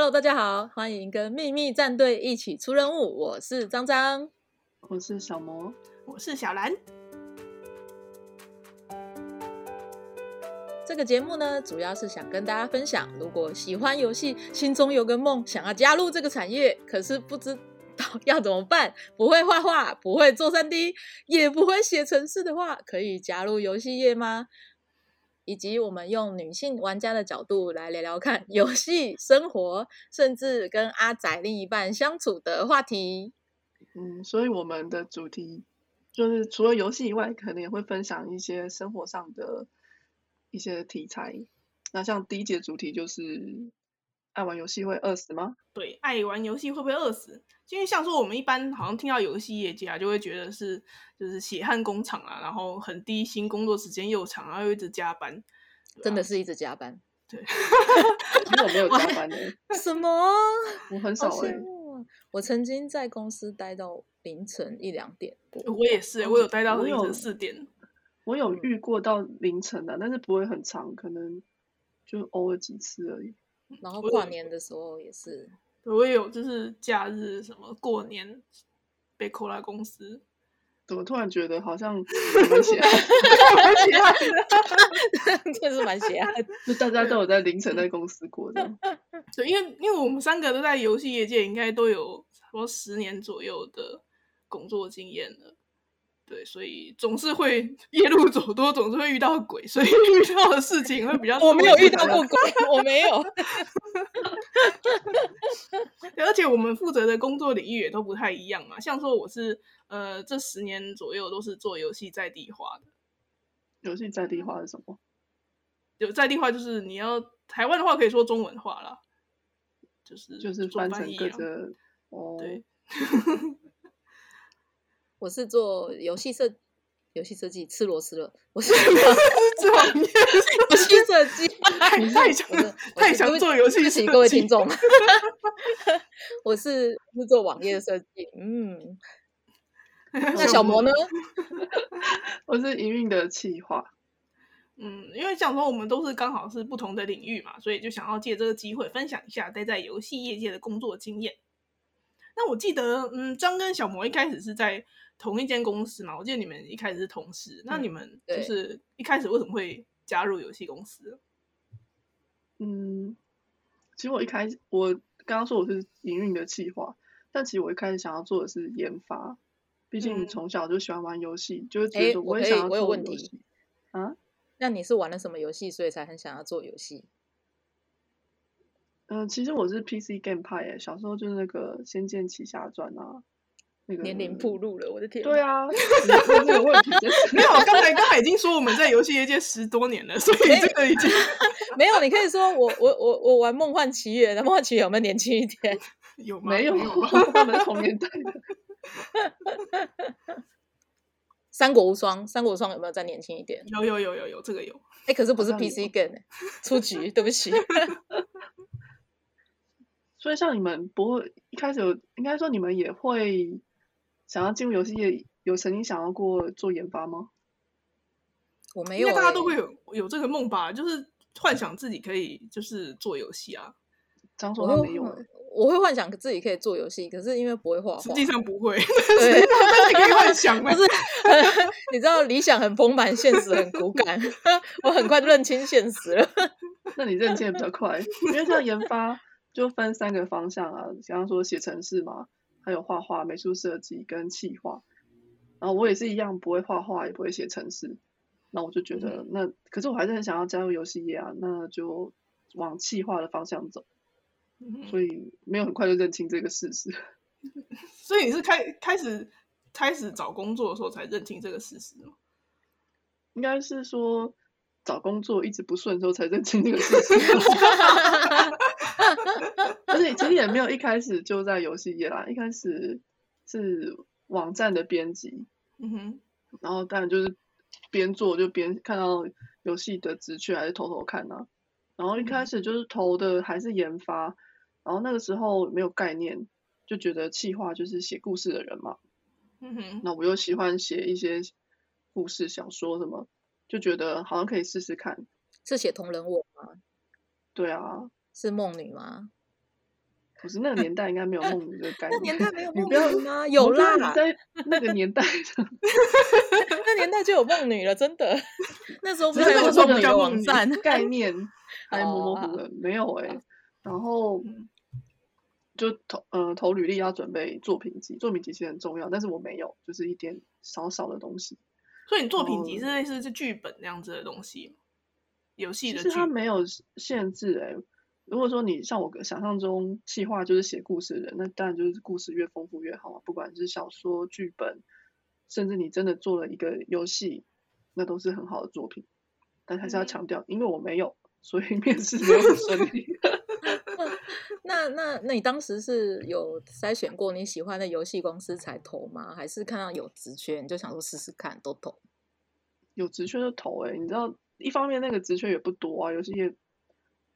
Hello，大家好，欢迎跟秘密战队一起出任务。我是张张，我是小魔，我是小兰。这个节目呢，主要是想跟大家分享，如果喜欢游戏，心中有个梦，想要加入这个产业，可是不知道要怎么办，不会画画，不会做三 D，也不会写程式的话，可以加入游戏业吗？以及我们用女性玩家的角度来聊聊看游戏生活，甚至跟阿仔另一半相处的话题。嗯，所以我们的主题就是除了游戏以外，可能也会分享一些生活上的。一些题材，那像第一节主题就是爱玩游戏会饿死吗？对，爱玩游戏会不会饿死？因为像说我们一般好像听到游戏业界啊，就会觉得是就是血汗工厂啊，然后很低薪，工作时间又长，然后又一直加班，真的是一直加班。对，我没有加班的。什么？我很少哎。我曾经在公司待到凌晨一两点我也是，我有待到凌晨四点。我有遇过到凌晨的，但是不会很长，可能就偶尔几次而已。然后跨年的时候也是，我也有，就是假日什么过年被扣来公司。怎么突然觉得好像 蛮邪爱，蛮邪爱的，确 实蛮邪爱。就大家都有在凌晨在公司过的。对，因为因为我们三个都在游戏业界，应该都有差不多十年左右的工作经验了。对，所以总是会夜路走多，总是会遇到鬼，所以 遇到的事情会比较。我没有遇到过鬼，我没有。而且我们负责的工作领域也都不太一样嘛。像说我是呃，这十年左右都是做游戏在地化的。游戏在地化是什么？有在地化就是你要台湾的话可以说中文化啦，就是就是翻成各个哦。对。我是做游戏设游戏设计，吃螺丝了。我是 做游戏设计，太强太强做游戏，请各位听众。我是是做网页设计，嗯。那小魔呢？我是营运的企划。嗯，因为讲说我们都是刚好是不同的领域嘛，所以就想要借这个机会分享一下待在游戏业界的工作经验。那我记得，嗯，张跟小魔一开始是在。同一间公司嘛，我记得你们一开始是同事。那你们就是一开始为什么会加入游戏公司？嗯，其实我一开始我刚刚说我是营运的企划，但其实我一开始想要做的是研发。毕竟你从小就喜欢玩游戏，就是觉得我也想要做游戏。啊？那你是玩了什么游戏，所以才很想要做游戏？嗯，其实我是 PC game 派诶，小时候就是那个《仙剑奇侠传》啊。年龄暴露了，我的天！对啊，这个问题没有。刚才刚才已经说我们在游戏业界十多年了，所以这个已经 没有。你可以说我我我我玩梦幻奇缘，那梦幻奇缘有没有年轻一点？有吗没有？我们同年代的。三国无双，三国无双有没有再年轻一点？有有有有有，这个有。哎，可是不是 PC game，出局，对不起。所以像你们不会一开始有，应该说你们也会。想要进入游戏业，有曾经想要过做研发吗？我没有，大家都会有有这个梦吧，就是幻想自己可以就是做游戏啊。张总他没有，我会幻想自己可以做游戏，可是因为不会画画，实际上不会。对，可以幻想，不是？你知道理想很丰满，现实很骨感。我很快认清现实了。那你认清的比较快，因为像研发就分三个方向啊，比方说写程式嘛。还有画画、美术设计跟企划，然后我也是一样，不会画画，也不会写程式。那我就觉得，那可是我还是很想要加入游戏业啊，那就往企划的方向走。所以没有很快就认清这个事实。所以你是开开始开始找工作的时候才认清这个事实吗？应该是说找工作一直不顺的时候才认清这个事情。而且其实也没有一开始就在游戏业啦，一开始是网站的编辑，嗯哼，然后当然就是边做就边看到游戏的职缺，还是偷偷看啊。然后一开始就是投的还是研发，然后那个时候没有概念，就觉得企划就是写故事的人嘛，嗯哼，那我又喜欢写一些故事小说什么，就觉得好像可以试试看。是写同人文吗？对啊。是梦女吗？不是那个年代应该没有梦女的概念。那年代没有梦女吗？有啦，在那个年代，那年代就有梦女了，真的。那时候不是有梦女网站概念，还模模糊糊，没有哎。然后就投呃投履历要准备作品集，作品集其实很重要，但是我没有，就是一点少少的东西。所以你作品集是类似是剧本那样子的东西，游戏的。其实它没有限制哎。如果说你像我想象中，企划就是写故事的人，那当然就是故事越丰富越好啊。不管是小说、剧本，甚至你真的做了一个游戏，那都是很好的作品。但还是要强调，因为我没有，所以面试没有很顺利。那那那你当时是有筛选过你喜欢的游戏公司才投吗？还是看到有职缺你就想说试试看都投？有职缺就投哎，你知道，一方面那个职缺也不多啊，游戏业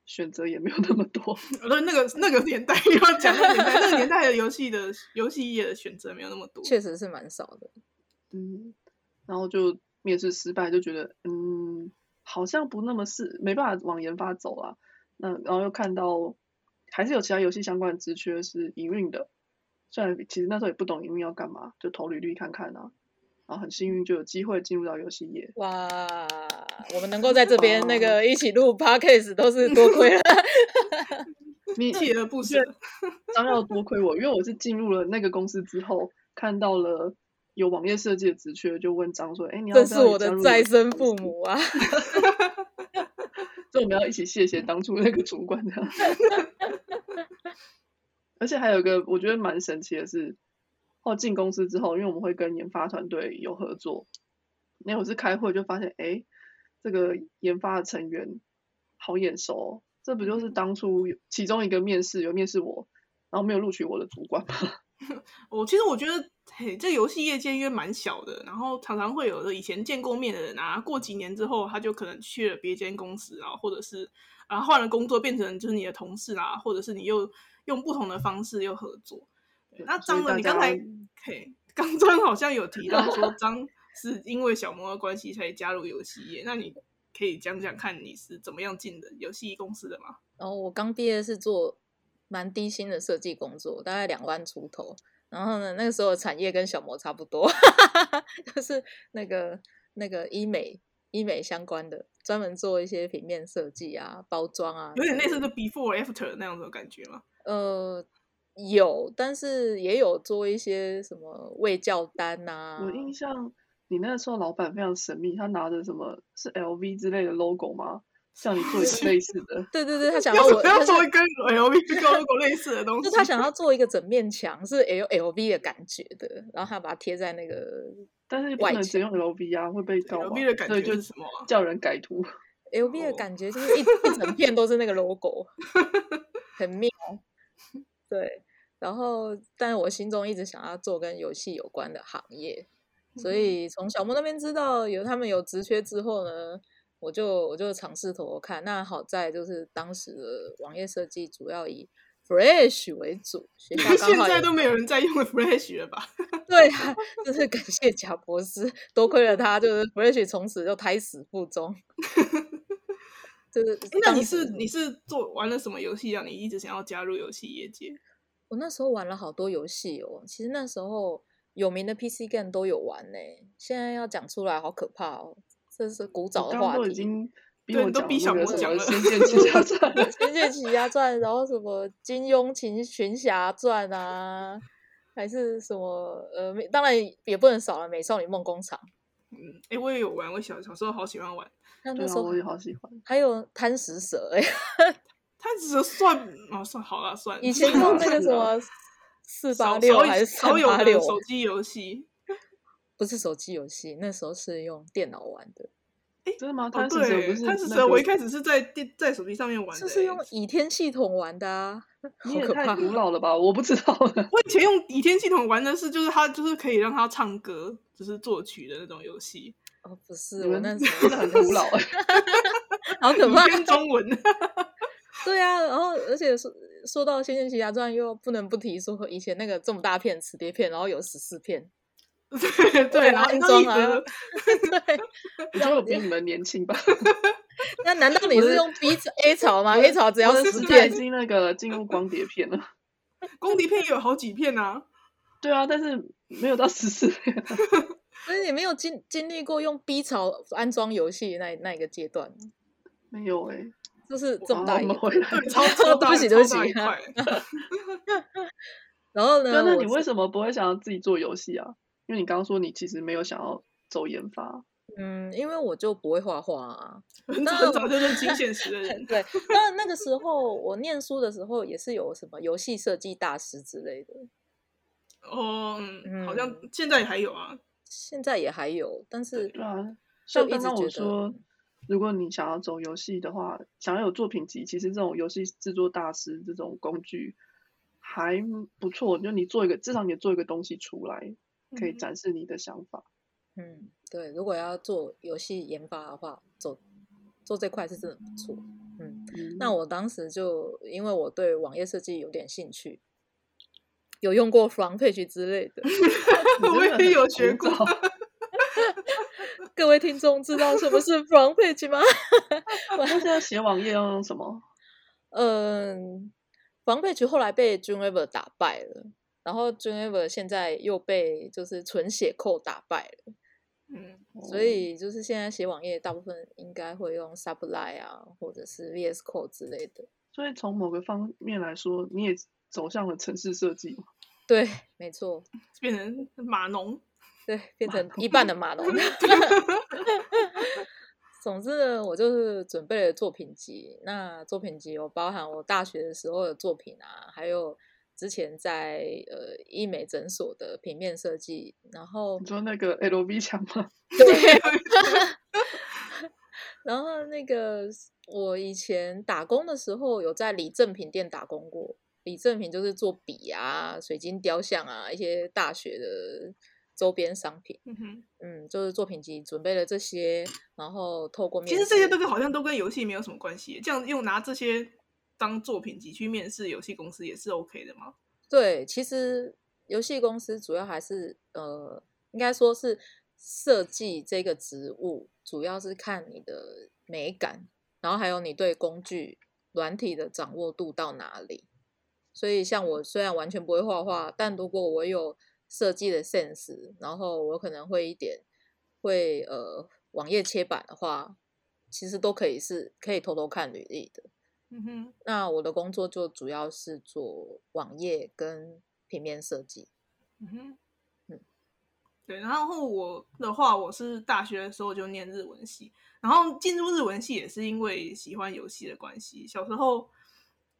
选择也没有那么多。对，那个那个年代 要讲那个年代，那个年代的游戏的游戏业的选择没有那么多，确实是蛮少的。嗯，然后就面试失败，就觉得嗯，好像不那么是没办法往研发走啊。那然后又看到。还是有其他游戏相关的职缺是营运的，虽然其实那时候也不懂营运要干嘛，就投履历看看啊，然后很幸运就有机会进入到游戏业。哇，我们能够在这边那个一起录 podcast 都是多亏了，你 锲而不舍，张要多亏我，因为我是进入了那个公司之后，看到了有网页设计的职缺，就问张说：“哎，你要这是我的再生父母啊！” 所以我们要一起谢谢当初那个主管的。而且还有一个我觉得蛮神奇的是，后进公司之后，因为我们会跟研发团队有合作，那有次开会就发现，哎，这个研发的成员好眼熟，这不就是当初其中一个面试有面试我，然后没有录取我的主管吗？我其实我觉得，嘿，这游戏业界因为蛮小的，然后常常会有的以前见过面的人啊，过几年之后他就可能去了别间公司啊，或者是啊换了工作变成就是你的同事啦，或者是你又用不同的方式又合作。那张的，你刚才嘿，刚张好像有提到说 张是因为小魔的关系才加入游戏业，那你可以讲讲看你是怎么样进的游戏公司的吗？哦，我刚毕业是做。蛮低薪的设计工作，大概两万出头。然后呢，那个时候的产业跟小模差不多，就是那个那个医美医美相关的，专门做一些平面设计啊、包装啊，有点类似的 before after 那样子的感觉吗？呃，有，但是也有做一些什么未教单呐。我印象，你那时候老板非常神秘，他拿着什么是 LV 之类的 logo 吗？像你做一个类似的，对对对，他想要我要做一跟 L V 跟 logo 类似的东西，就他想要做一个整面墙是 L L V 的感觉的，然后他把它贴在那个，但是不能只用 L V 啊，会被告 L V 的感觉就是什么？叫人改图，L V 的感觉就是一一整片都是那个 logo，很妙。对，然后但是我心中一直想要做跟游戏有关的行业，所以从小莫那边知道有他们有职缺之后呢。我就我就尝试投看，那好在就是当时的网页设计主要以 Flash 为主，学校现在都没有人在用 Flash 了吧？对啊，就是感谢贾博士，多亏了他，就是 Flash 从此就胎死腹中。就是那你是你是做玩了什么游戏让你一直想要加入游戏业界？我那时候玩了好多游戏哦，其实那时候有名的 PC game 都有玩呢。现在要讲出来好可怕哦。这是古早的话题，已经逼我都逼小魔讲了，《仙剑奇侠传》《仙剑奇侠传》，然后什么《金庸群群侠传》啊，还是什么呃，当然也不能少了《美少女梦工厂》。嗯，哎，我也有玩，我小小时候好喜欢玩。那时候我也好喜欢。还有贪食蛇，哎，贪食蛇算哦，算好了，算。以前 用那个什么四八六还是三八六手机游戏。不是手机游戏，那时候是用电脑玩的。哎，真的吗？贪食蛇不是？贪食蛇我一开始是在电在手机上面玩的，是用倚天系统玩的啊。你 也太古 老了吧？我不知道。我以前用倚天系统玩的是，就是它就是可以让它唱歌，就是作曲的那种游戏。哦，不是，我那 时候真的很古老哎，好可怕。中文。对啊，然后而且说说到《仙剑奇侠传》，又不能不提说以前那个这么大片磁碟片，然后有十四片。对对，然后安装啊，对，我觉得我比你们年轻吧。那难道你是用 B A 槽吗？A 槽只要十片，已经那个进入光碟片了。光碟片也有好几片啊。对啊，但是没有到十四片。所以你没有经经历过用 B 槽安装游戏那那一个阶段没有哎，就是这么大一个，超超对不起对不起。然后呢？那你为什么不会想要自己做游戏啊？因为你刚刚说你其实没有想要走研发。嗯，因为我就不会画画啊，很早就认清 现实的人。对，那那个时候我念书的时候也是有什么游戏设计大师之类的。哦，嗯，好像现在还有啊，现在也还有，但是对啊，像刚刚我说，如果你想要走游戏的话，想要有作品集，其实这种游戏制作大师这种工具还不错，就你做一个，至少你做一个东西出来，可以展示你的想法。嗯，对，如果要做游戏研发的话，做做这块是真的不错。嗯，那我当时就因为我对网页设计有点兴趣。有用过 front page 之类的，我也有学过。各位听众知道什么是 front page 吗？我现在写网页要用什么？嗯，front page 后来被 Dreamweaver 打败了，然后 Junever 现在又被就是纯写 code 打败了。嗯，所以就是现在写网页大部分应该会用 Sublime 啊，或者是 VS Code 之类的。所以从某个方面来说，你也。走向了城市设计，对，没错，变成码农，对，变成一半的码农。总之呢，我就是准备了作品集。那作品集有包含我大学的时候的作品啊，还有之前在呃医美诊所的平面设计。然后你说那个 LV 墙吗？对。然后那个我以前打工的时候，有在李正品店打工过。李正品就是做笔啊、水晶雕像啊，一些大学的周边商品。嗯哼，嗯，就是作品集准备了这些，然后透过面其实这些都跟好像都跟游戏没有什么关系。这样用拿这些当作品集去面试游戏公司也是 OK 的吗？对，其实游戏公司主要还是呃，应该说是设计这个职务，主要是看你的美感，然后还有你对工具软体的掌握度到哪里。所以，像我虽然完全不会画画，但如果我有设计的 sense，然后我可能会一点会呃网页切板的话，其实都可以是可以偷偷看履历的。嗯哼，那我的工作就主要是做网页跟平面设计。嗯哼，嗯，对。然后我的话，我是大学的时候就念日文系，然后进入日文系也是因为喜欢游戏的关系，小时候。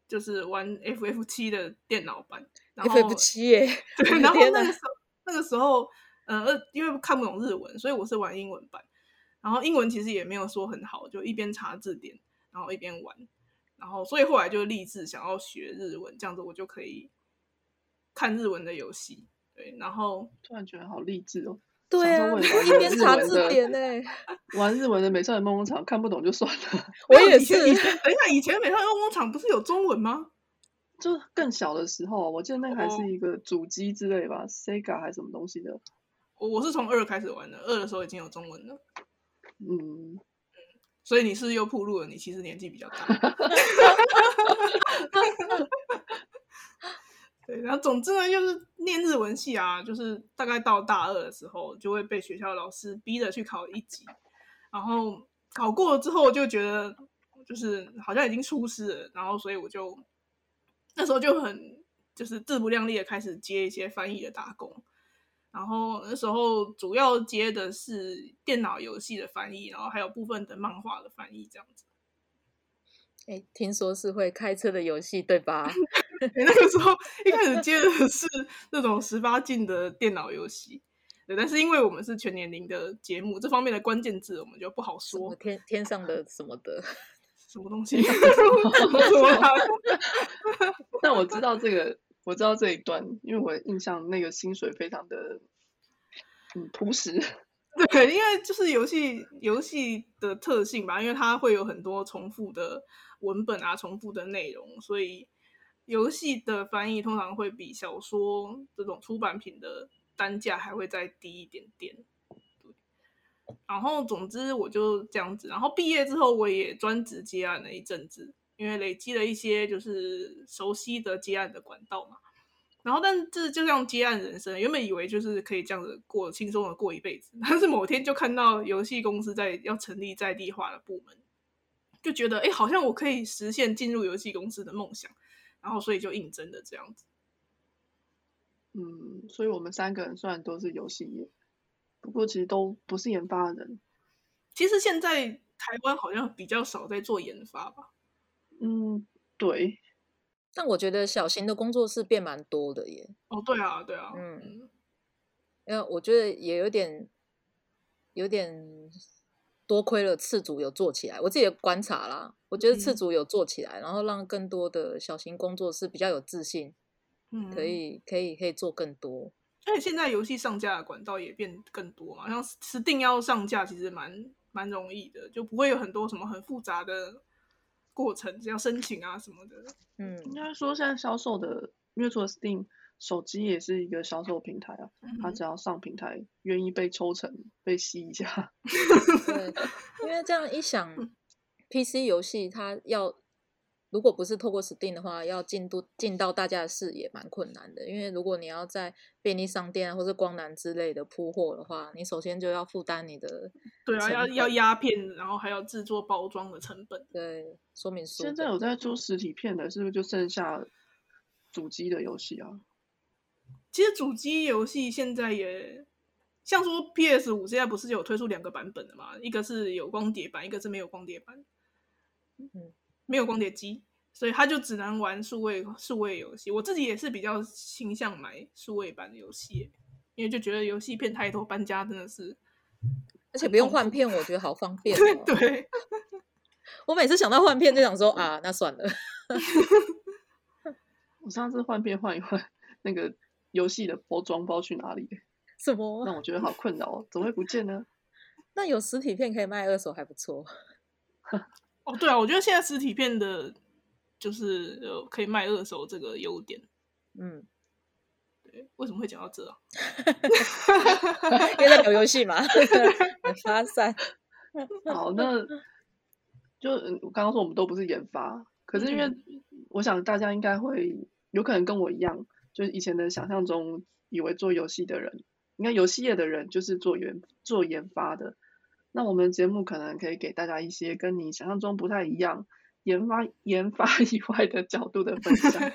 就是玩 FF 七的电脑版，FF 七耶。对，然后 那个时候，那个时候，呃，因为看不懂日文，所以我是玩英文版。然后英文其实也没有说很好，就一边查字典，然后一边玩。然后，所以后来就立志想要学日文，这样子我就可以看日文的游戏。对，然后突然觉得好励志哦。对啊，一边查字典呢，玩日文的《美少女梦工厂》看不懂就算了。我也是。等一下，以前《美少女梦工厂》不是有中文吗？就更小的时候，我记得那个还是一个主机之类吧，Sega 还是什么东西的。我我是从二开始玩的，二的时候已经有中文了。嗯，所以你是又铺路了，你其实年纪比较大。对，然后总之呢，就是念日文系啊，就是大概到大二的时候，就会被学校老师逼着去考一级，然后考过了之后，就觉得就是好像已经出师了，然后所以我就那时候就很就是自不量力的开始接一些翻译的打工，然后那时候主要接的是电脑游戏的翻译，然后还有部分的漫画的翻译这样子。哎，听说是会开车的游戏对吧？那个时候一开始接的是那种十八禁的电脑游戏，对，但是因为我们是全年龄的节目，这方面的关键字我们就不好说。天天上的什么的，什么东西？但我知道这个，我知道这一段，因为我印象那个薪水非常的嗯朴实。对，因为就是游戏游戏的特性吧，因为它会有很多重复的文本啊，重复的内容，所以。游戏的翻译通常会比小说这种出版品的单价还会再低一点点。对，然后总之我就这样子，然后毕业之后我也专职接案了一阵子，因为累积了一些就是熟悉的接案的管道嘛。然后，但这就像接案人生，原本以为就是可以这样子过轻松的过一辈子，但是某天就看到游戏公司在要成立在地化的部门，就觉得哎，好像我可以实现进入游戏公司的梦想，然后所以就应征的这样子。嗯，所以我们三个人虽然都是游戏业，不过其实都不是研发的人。其实现在台湾好像比较少在做研发吧？嗯，对。但我觉得小型的工作室变蛮多的耶。哦，对啊，对啊，嗯，因为我觉得也有点，有点多亏了次组有做起来。我自己的观察啦，我觉得次组有做起来，然后让更多的小型工作室比较有自信，嗯，可以，可以，可以做更多。而且现在游戏上架的管道也变更多嘛，像是定要上架，其实蛮蛮容易的，就不会有很多什么很复杂的。过程只要申请啊什么的，嗯，应该说现在销售的，因为除了 Steam 手机也是一个销售平台啊，它只要上平台，愿意被抽成被吸一下，对，因为这样一想，PC 游戏它要。如果不是透过 Steam 的话，要进度进到大家的视野蛮困难的。因为如果你要在便利商店或者光南之类的铺货的话，你首先就要负担你的对啊，要要压片，然后还要制作包装的成本。对，说明书。现在有在做实体片的，是不是就剩下主机的游戏啊？其实主机游戏现在也像说 PS 五现在不是有推出两个版本的嘛？一个是有光碟版，一个是没有光碟版。嗯。没有光碟机，所以他就只能玩数位数位游戏。我自己也是比较倾向买数位版的游戏，因为就觉得游戏片太多，搬家真的是，而且不用换片，我觉得好方 便。对，我每次想到换片就想说啊，那算了。我上次换片换一换，那个游戏的包装包去哪里？什么？那我觉得好困扰哦，怎么会不见呢？那有实体片可以卖二手，还不错。哦，对啊，我觉得现在实体片的，就是呃，可以卖二手这个优点。嗯，对，为什么会讲到这啊？因为在聊游戏嘛，发散。好，那就我刚刚说我们都不是研发，可是因为我想大家应该会有可能跟我一样，就是以前的想象中以为做游戏的人，应该游戏业的人就是做研做研发的。那我们节目可能可以给大家一些跟你想象中不太一样、研发研发以外的角度的分享。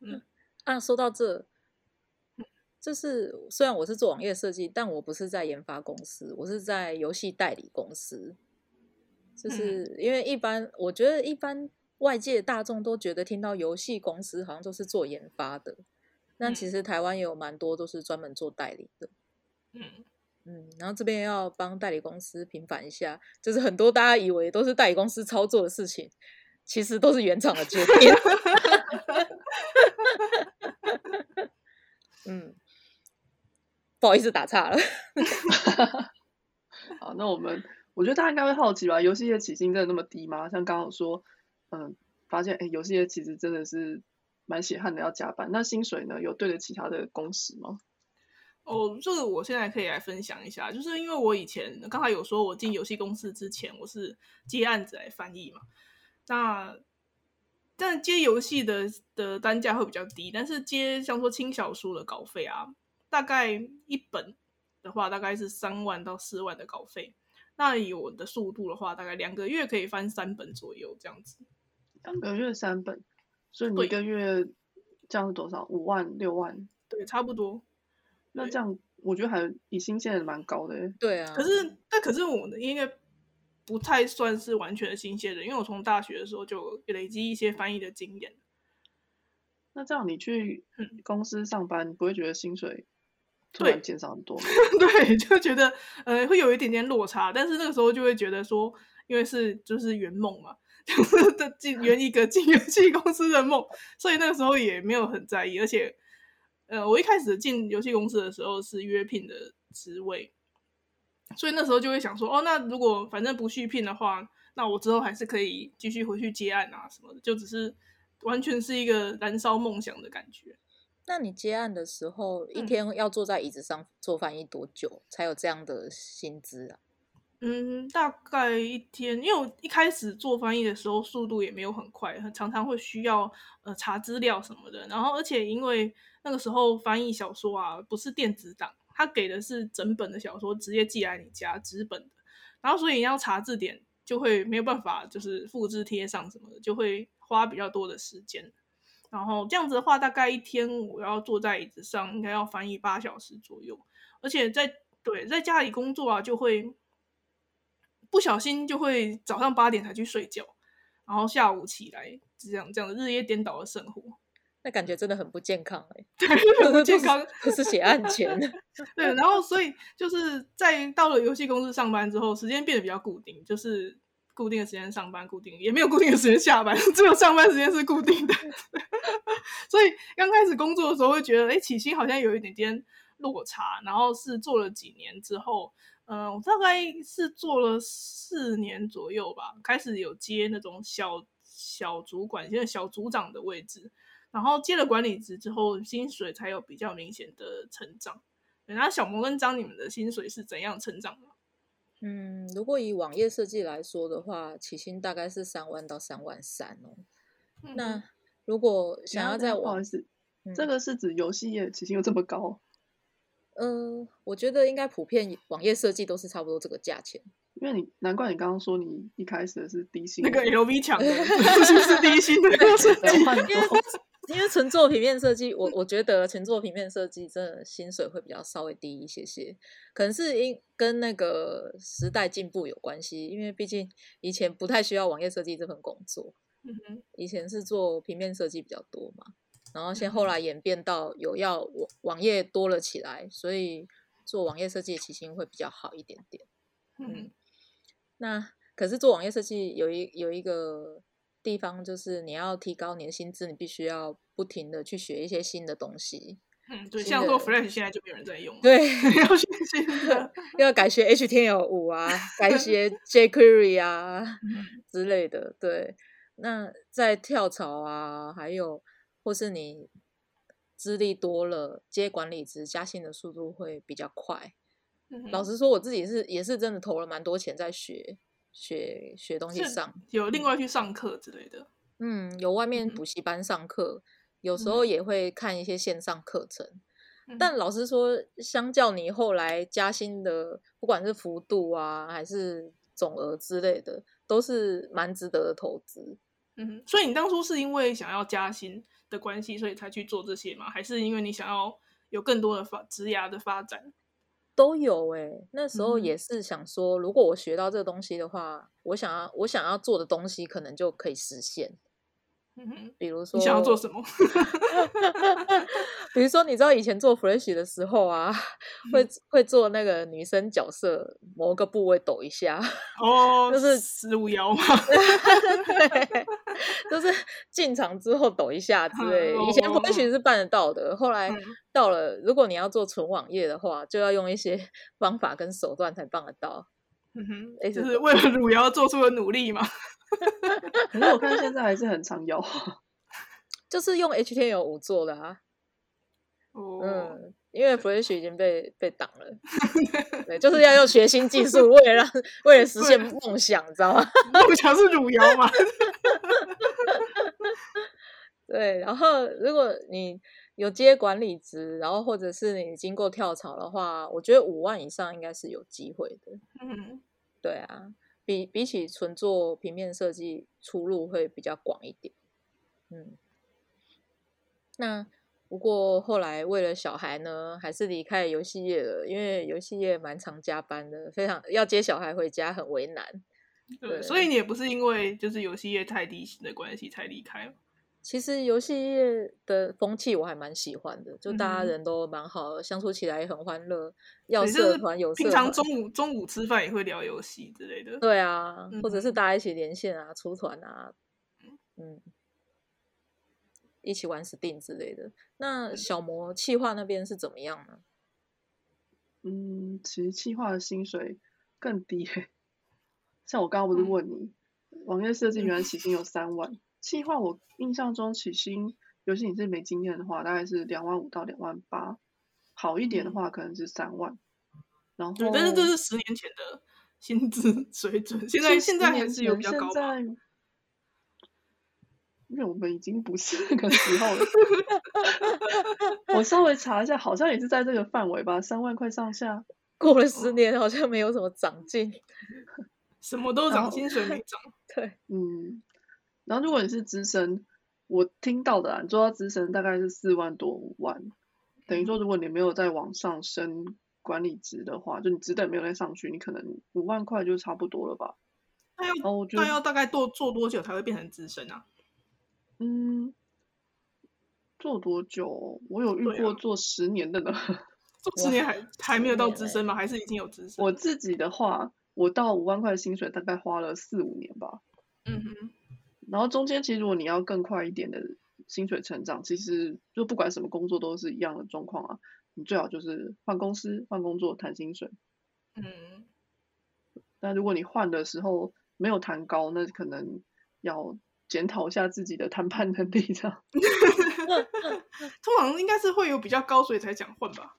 嗯啊，说到这，就是虽然我是做网页设计，但我不是在研发公司，我是在游戏代理公司。就是因为一般，我觉得一般外界大众都觉得听到游戏公司好像都是做研发的，但其实台湾也有蛮多都是专门做代理的。嗯。嗯，然后这边要帮代理公司平反一下，就是很多大家以为都是代理公司操作的事情，其实都是原厂的决定。嗯，不好意思打岔了。好，那我们我觉得大家应该会好奇吧？游戏业起薪真的那么低吗？像刚刚说，嗯，发现哎，游戏业其实真的是蛮血汗的，要加班。那薪水呢？有对得起他的工时吗？哦，这个我现在可以来分享一下，就是因为我以前刚才有说，我进游戏公司之前，我是接案子来翻译嘛。那但接游戏的的单价会比较低，但是接像说轻小说的稿费啊，大概一本的话，大概是三万到四万的稿费。那以我的速度的话，大概两个月可以翻三本左右这样子。两个月三本，所以你一个月这样是多少？五万六万？对，差不多。那这样，我觉得还以新鲜人蛮高的。对啊，可是但可是我应该不太算是完全的新鲜人，因为我从大学的时候就累积一些翻译的经验。那这样你去公司上班，不会觉得薪水突然减少很多？对，就觉得呃会有一点点落差，但是那个时候就会觉得说，因为是就是圆梦嘛，就是的进圆一个进游戏公司的梦，所以那个时候也没有很在意，而且。呃，我一开始进游戏公司的时候是约聘的职位，所以那时候就会想说，哦，那如果反正不续聘的话，那我之后还是可以继续回去接案啊什么的，就只是完全是一个燃烧梦想的感觉。那你接案的时候，一天要坐在椅子上做翻译多久才有这样的薪资啊？嗯，大概一天，因为我一开始做翻译的时候速度也没有很快，常常会需要呃查资料什么的。然后，而且因为那个时候翻译小说啊，不是电子档，他给的是整本的小说，直接寄来你家纸本的。然后，所以你要查字典就会没有办法，就是复制贴上什么的，就会花比较多的时间。然后这样子的话，大概一天我要坐在椅子上，应该要翻译八小时左右。而且在对在家里工作啊，就会。不小心就会早上八点才去睡觉，然后下午起来这样这样的日夜颠倒的生活，那感觉真的很不健康 哎，很不健康，不是写案前。对，然后所以就是在到了游戏公司上班之后，时间变得比较固定，就是固定的时间上班，固定也没有固定的时间下班，只有上班时间是固定的。所以刚开始工作的时候会觉得，哎，起薪好像有一点点落差，然后是做了几年之后。嗯，我大概是做了四年左右吧，开始有接那种小小主管，现在小组长的位置，然后接了管理职之后，薪水才有比较明显的成长。那小魔跟张，你们的薪水是怎样成长的？嗯，如果以网页设计来说的话，起薪大概是三万到三万三哦。那如果想要在网，这个是指游戏业起薪有这么高？呃，我觉得应该普遍网页设计都是差不多这个价钱。因为你难怪你刚刚说你一开始是低薪，那个 LV 抢的是低薪的，因为纯做平面设计，我我觉得纯做平面设计真的薪水会比较稍微低一些些，可能是因跟那个时代进步有关系。因为毕竟以前不太需要网页设计这份工作，嗯哼，以前是做平面设计比较多嘛。然后先后来演变到有要网网页多了起来，所以做网页设计的起薪会比较好一点点。嗯，那可是做网页设计有一有一个地方，就是你要提高你的薪资，你必须要不停的去学一些新的东西。嗯，对，像做 Flash 现在就没有人在用，对，要学新的，要改学 HTML 五啊，改学 jQuery 啊之类的。对，那在跳槽啊，还有。或是你资历多了，接管理职加薪的速度会比较快。老实说，我自己是也是真的投了蛮多钱在学学学东西上，有另外去上课之类的。嗯，有外面补习班上课，有时候也会看一些线上课程。但老实说，相较你后来加薪的，不管是幅度啊，还是总额之类的，都是蛮值得的投资。嗯，所以你当初是因为想要加薪？的关系，所以才去做这些吗？还是因为你想要有更多的发职涯的发展？都有哎，那时候也是想说，如果我学到这个东西的话，我想要我想要做的东西，可能就可以实现。嗯哼，比如说你想要做什么？比如说，你知道以前做 Flash 的时候啊，会会做那个女生角色某个部位抖一下，哦，就是十五摇嘛，对，就是进场之后抖一下之类。以前 Flash 是办得到的，后来到了，如果你要做纯网页的话，就要用一些方法跟手段才办得到。嗯哼，就是为了汝窑做出了努力嘛。可是我看现在还是很常有，就是用 HTML 五做的啊。嗯，因为 Flash 已经被被挡了，对，就是要用学新技术，为了让为了实现梦想，你知道吗？梦想是汝窑嘛。对，然后如果你有接管理职，然后或者是你经过跳槽的话，我觉得五万以上应该是有机会的。嗯，对啊。比比起纯做平面设计，出路会比较广一点。嗯，那不过后来为了小孩呢，还是离开游戏业了，因为游戏业蛮常加班的，非常要接小孩回家很为难。对，所以你也不是因为就是游戏业太低薪的关系才离开其实游戏业的风气我还蛮喜欢的，就大家人都蛮好，相处起来也很欢乐。要社团有平常中午中午吃饭也会聊游戏之类的。对啊，或者是大家一起连线啊、出团啊，嗯，一起玩 Steam 之类的。那小魔气化那边是怎么样呢？嗯，其实气化的薪水更低。像我刚刚不是问你，网页设计原来起薪有三万。计划我印象中起薪，尤其你是没经验的话，大概是两万五到两万八，好一点的话可能是三万。然后，但是这是十年前的薪资 水准？现在现在还是有比较高吗？因为我们已经不是那个时候了。我稍微查一下，好像也是在这个范围吧，三万块上下。过了十年，好像没有什么长进，什么都涨，薪水没涨。对，嗯。然后如果你是资深，我听到的啊，你做到资深大概是四万多五万，等于说如果你没有再往上升管理职的话，就你职等没有再上去，你可能五万块就差不多了吧？那要那要大概做做多久才会变成资深啊？嗯，做多久？我有遇过做十年的呢。做 十年还还没有到资深吗？还是已经有资深？我自己的话，我到五万块薪水大概花了四五年吧。嗯哼。然后中间其实如果你要更快一点的薪水成长，其实就不管什么工作都是一样的状况啊。你最好就是换公司、换工作谈薪水。嗯。但如果你换的时候没有谈高，那可能要。检讨一下自己的谈判能力，这样。通常应该是会有比较高，所以才讲换吧。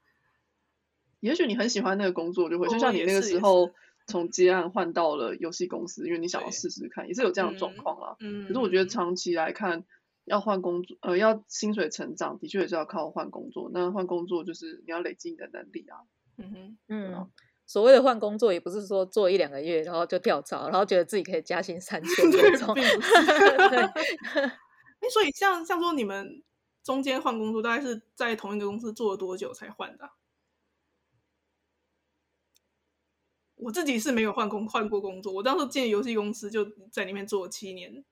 也许你很喜欢那个工作，就会就像你那个时候从接案换到了游戏公司，因为你想要试试看，也是有这样的状况啦。嗯。可是我觉得长期来看，要换工作，呃，要薪水成长，的确也是要靠换工作。那换工作就是你要累积你的能力啊。嗯哼，嗯。所谓的换工作，也不是说做一两个月然后就跳槽，然后觉得自己可以加薪三千这种。哎，所以像像说你们中间换工作，大概是在同一个公司做了多久才换的？我自己是没有换工换过工作，我当时进游戏公司就在里面做了七年。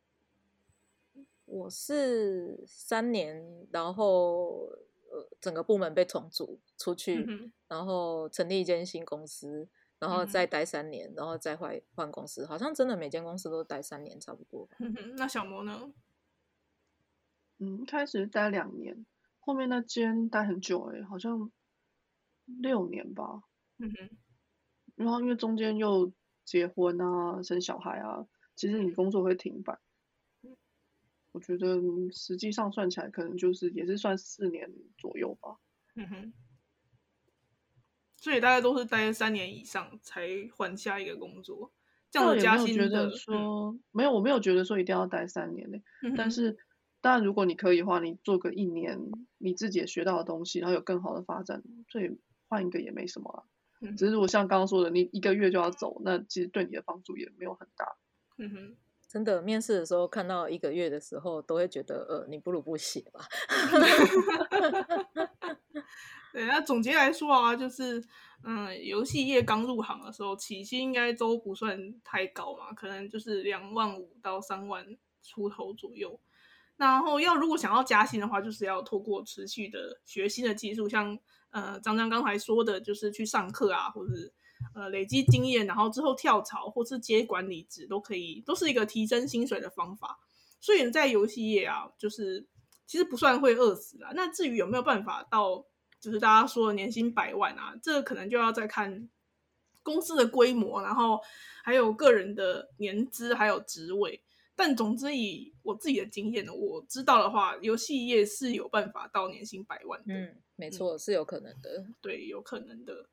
我是三年，然后。呃，整个部门被重组出去，然后成立一间新公司，然后再待三年，然后再换换公司，好像真的每间公司都待三年差不多。那小魔呢？嗯，开始待两年，后面那间待很久哎，好像六年吧。嗯哼。然后因为中间又结婚啊，生小孩啊，其实你工作会停摆。我觉得实际上算起来，可能就是也是算四年左右吧。嗯哼，所以大家都是待三年以上才换下一个工作。这样的加薪的说没有，我没有觉得说一定要待三年呢。但是当然，如果你可以的话，你做个一年，你自己也学到的东西，然后有更好的发展，所以换一个也没什么啊。只是如果像刚刚说的，你一个月就要走，那其实对你的帮助也没有很大。嗯哼。真的，面试的时候看到一个月的时候，都会觉得，呃，你不如不写吧。对，那总结来说啊，就是，嗯，游戏业刚入行的时候，起薪应该都不算太高嘛，可能就是两万五到三万出头左右。然后要如果想要加薪的话，就是要透过持续的学新的技术，像呃张张刚才说的，就是去上课啊，或者。呃，累积经验，然后之后跳槽或是接管理职都可以，都是一个提升薪水的方法。所以在游戏业啊，就是其实不算会饿死啦。那至于有没有办法到，就是大家说的年薪百万啊，这个可能就要再看公司的规模，然后还有个人的年资还有职位。但总之以我自己的经验呢，我知道的话，游戏业是有办法到年薪百万的。嗯，没错，是有可能的。对，有可能的。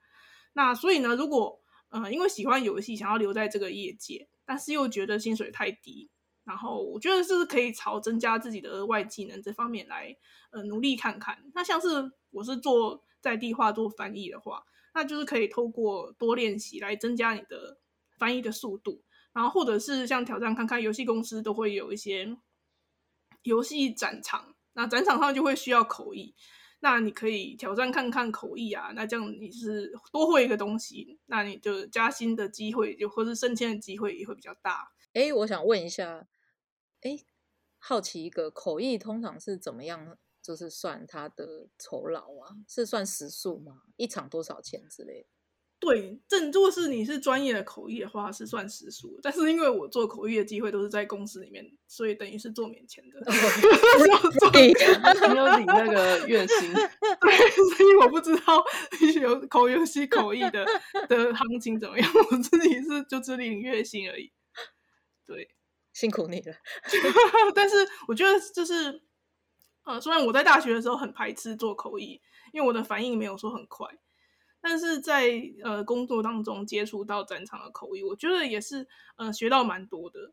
那所以呢，如果呃因为喜欢游戏，想要留在这个业界，但是又觉得薪水太低，然后我觉得是可以朝增加自己的额外技能这方面来呃努力看看。那像是我是做在地化做翻译的话，那就是可以透过多练习来增加你的翻译的速度，然后或者是像挑战看看游戏公司都会有一些游戏展场，那展场上就会需要口译。那你可以挑战看看口译啊，那这样你是多会一个东西，那你就加薪的机会，就或是升迁的机会也会比较大。哎，我想问一下，哎，好奇一个口译通常是怎么样，就是算他的酬劳啊？是算时数吗？一场多少钱之类的？对，正如果是你是专业的口译的话，是算时数。但是因为我做口译的机会都是在公司里面，所以等于是做免钱的 没有领那个月薪。对，所以我不知道有口游戏口译的的行情怎么样。我自己是就只领月薪而已。对，辛苦你了。但是我觉得就是，呃，虽然我在大学的时候很排斥做口译，因为我的反应没有说很快。但是在呃工作当中接触到战场的口译，我觉得也是呃学到蛮多的。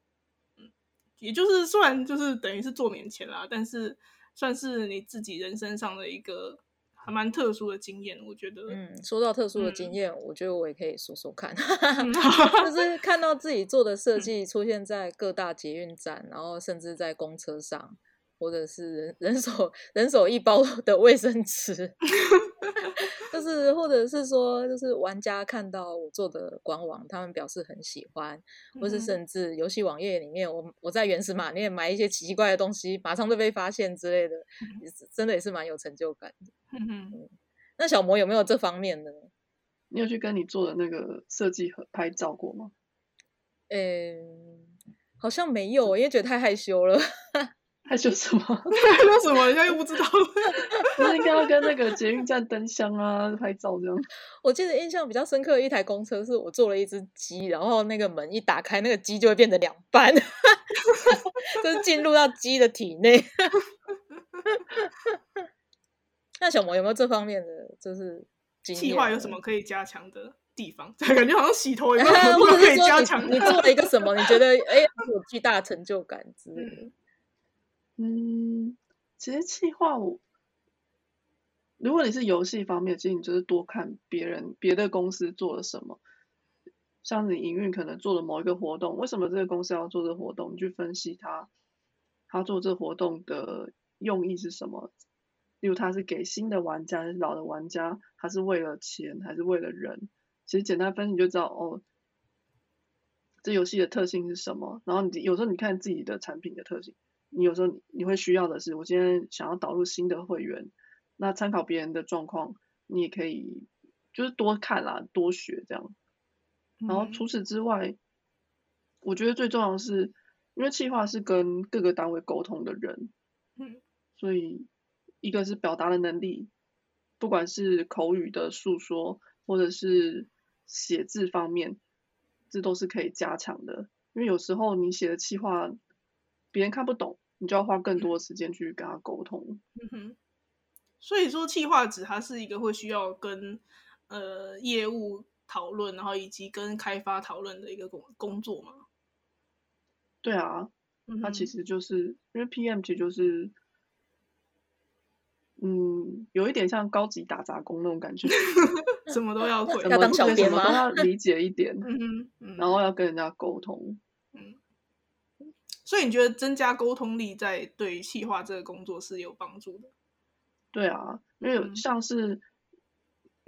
嗯，也就是虽然就是等于是做免签啦，但是算是你自己人生上的一个还蛮特殊的经验。我觉得，嗯，说到特殊的经验，我觉得我也可以说说看，就 是看到自己做的设计出现在各大捷运站，然后甚至在公车上。或者是人人手人手一包的卫生 纸，就是或者是说，就是玩家看到我做的官网，他们表示很喜欢，或是甚至游戏网页里面，我我在原始码里面买一些奇奇怪的东西，马上就被发现之类的，真的也是蛮有成就感的。嗯那小魔有没有这方面的？你有去跟你做的那个设计和拍照过吗？嗯，好像没有，因为觉得太害羞了。害羞什么？害羞什么？人家又不知道。不是应该要跟那个捷运站灯箱啊拍照这样？我记得印象比较深刻的一台公车，是我做了一只鸡，然后那个门一打开，那个鸡就会变成两半，就是进入到鸡的体内。那小魔有没有这方面的就是计划？有什么可以加强的地方？感觉好像洗头一样，或者可以加强。你做了一个什么？你觉得哎有巨大的成就感之类的？嗯，其实企划我，如果你是游戏方面，其实你就是多看别人别的公司做了什么，像你营运可能做了某一个活动，为什么这个公司要做这个活动？你去分析他，他做这活动的用意是什么？例如他是给新的玩家还是老的玩家？他是为了钱还是为了人？其实简单分析你就知道哦，这游戏的特性是什么？然后你有时候你看自己的产品的特性。你有时候你会需要的是，我今天想要导入新的会员，那参考别人的状况，你也可以就是多看啦，多学这样。然后除此之外，我觉得最重要的是，因为企划是跟各个单位沟通的人，嗯，所以一个是表达的能力，不管是口语的诉说，或者是写字方面，这都是可以加强的。因为有时候你写的企划。别人看不懂，你就要花更多的时间去跟他沟通。嗯哼，所以说，企划纸它是一个会需要跟呃业务讨论，然后以及跟开发讨论的一个工工作嘛？对啊，它其实就是因为 PM 其实就是，嗯，有一点像高级打杂工那种感觉，什么都要会，要当小编吗？要理解一点，然后要跟人家沟通。所以你觉得增加沟通力在对企划这个工作是有帮助的？对啊，因为像是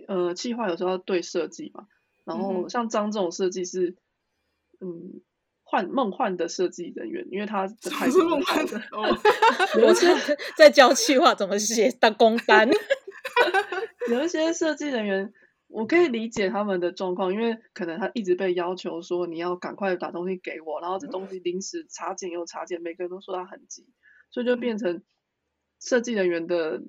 呃，企划有时候要对设计嘛，然后像张这种设计是嗯幻梦幻的设计人员，因为他还是梦幻的哦，我是在教企划怎么写打工单，有一些设计人员。我可以理解他们的状况，因为可能他一直被要求说你要赶快把东西给我，然后这东西临时查检又查检，每个人都说他很急，所以就变成设计人员的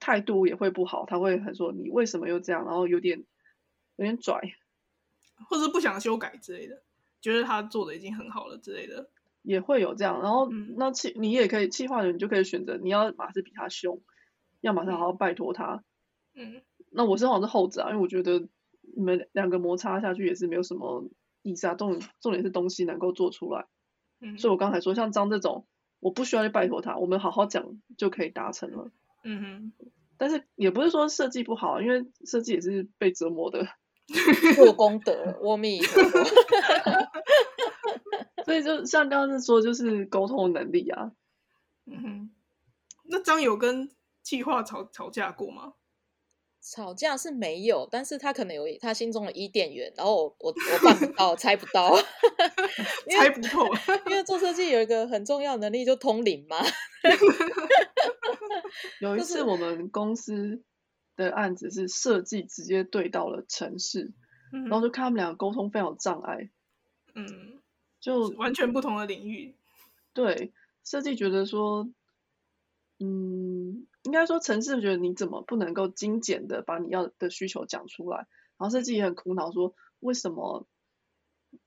态度也会不好，他会很说你为什么又这样，然后有点有点拽，或者不想修改之类的，觉得他做的已经很好了之类的，也会有这样。然后那气你也可以气化人，你就可以选择你要马是比他凶，要马上好好拜托他，嗯。那我身好像是后者啊，因为我觉得你们两个摩擦下去也是没有什么意思啊。重重点是东西能够做出来，嗯，所以我刚才说像张这种，我不需要去拜托他，我们好好讲就可以达成了，嗯哼。但是也不是说设计不好，因为设计也是被折磨的，做功德，阿弥陀佛。所以就像刚刚是说，就是沟通能力啊，嗯哼。那张有跟计划吵吵架过吗？吵架是没有，但是他可能有他心中的伊甸园，然后我我我办不到，猜不到，猜不透。因为做设计有一个很重要能力，就通灵嘛。有一次我们公司的案子是设计直接对到了城市，然后就看他们两个沟通非常有障碍。嗯，就完全不同的领域。对，设计觉得说，嗯。应该说，城市觉得你怎么不能够精简的把你要的需求讲出来，然后设计也很苦恼，说为什么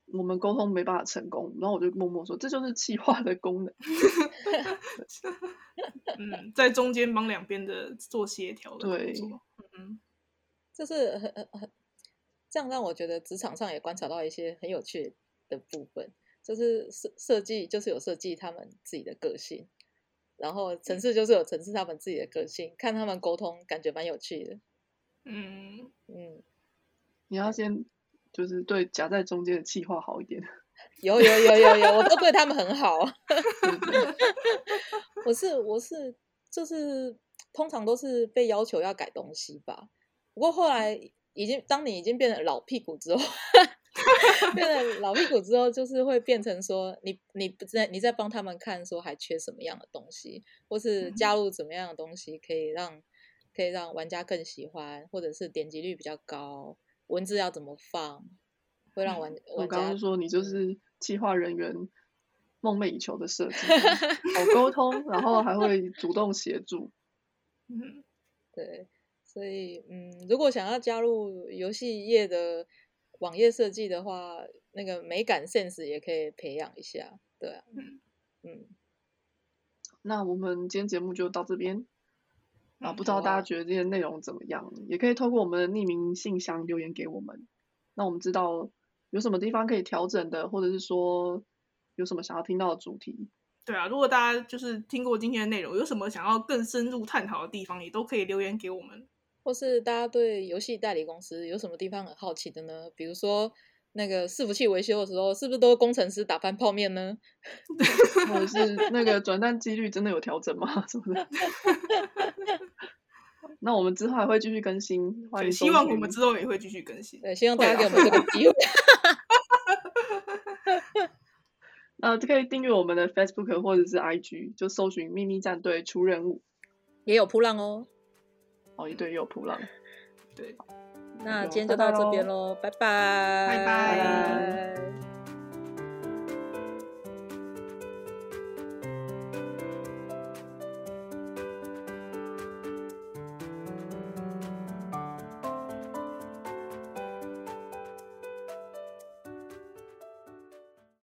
我们沟通没办法成功？然后我就默默说，这就是气化的功能。嗯，在中间帮两边的做协调的对，嗯，就是很很很这样让我觉得职场上也观察到一些很有趣的部分，就是设设计就是有设计他们自己的个性，然后城市就是有城市他们自己的个性，看他们沟通感觉蛮有趣的。嗯嗯，你要先就是对夹在中间的气话好一点。有有有有有，我都对他们很好。我是我是就是通常都是被要求要改东西吧。不过后来已经当你已经变成老屁股之后，变成老屁股之后，就是会变成说你你不在你在帮他们看说还缺什么样的东西，或是加入怎么样的东西可以让可以让玩家更喜欢，或者是点击率比较高，文字要怎么放。会让玩 我刚刚说你就是计划人员梦寐以求的设计，好沟通，然后还会主动协助。嗯，对，所以嗯，如果想要加入游戏业的网页设计的话，那个美感 sense 也可以培养一下。对啊，嗯嗯。那我们今天节目就到这边啊，不知道大家觉得这些内容怎么样？也可以透过我们的匿名信箱留言给我们，那我们知道。有什么地方可以调整的，或者是说有什么想要听到的主题？对啊，如果大家就是听过今天的内容，有什么想要更深入探讨的地方，也都可以留言给我们。或是大家对游戏代理公司有什么地方很好奇的呢？比如说那个伺服器维修的时候，是不是都工程师打翻泡面呢？或者是那个转蛋几率真的有调整吗？是不是？那我们之后还会继续更新，欢迎。希望我们之后也会继续更新。对，希望大家给我们这个机会。呃，可以订阅我们的 Facebook 或者是 IG，就搜寻“秘密战队出任务”，也有扑浪哦。哦，一对也有扑浪。对，那今天就到这边喽，拜拜，拜拜。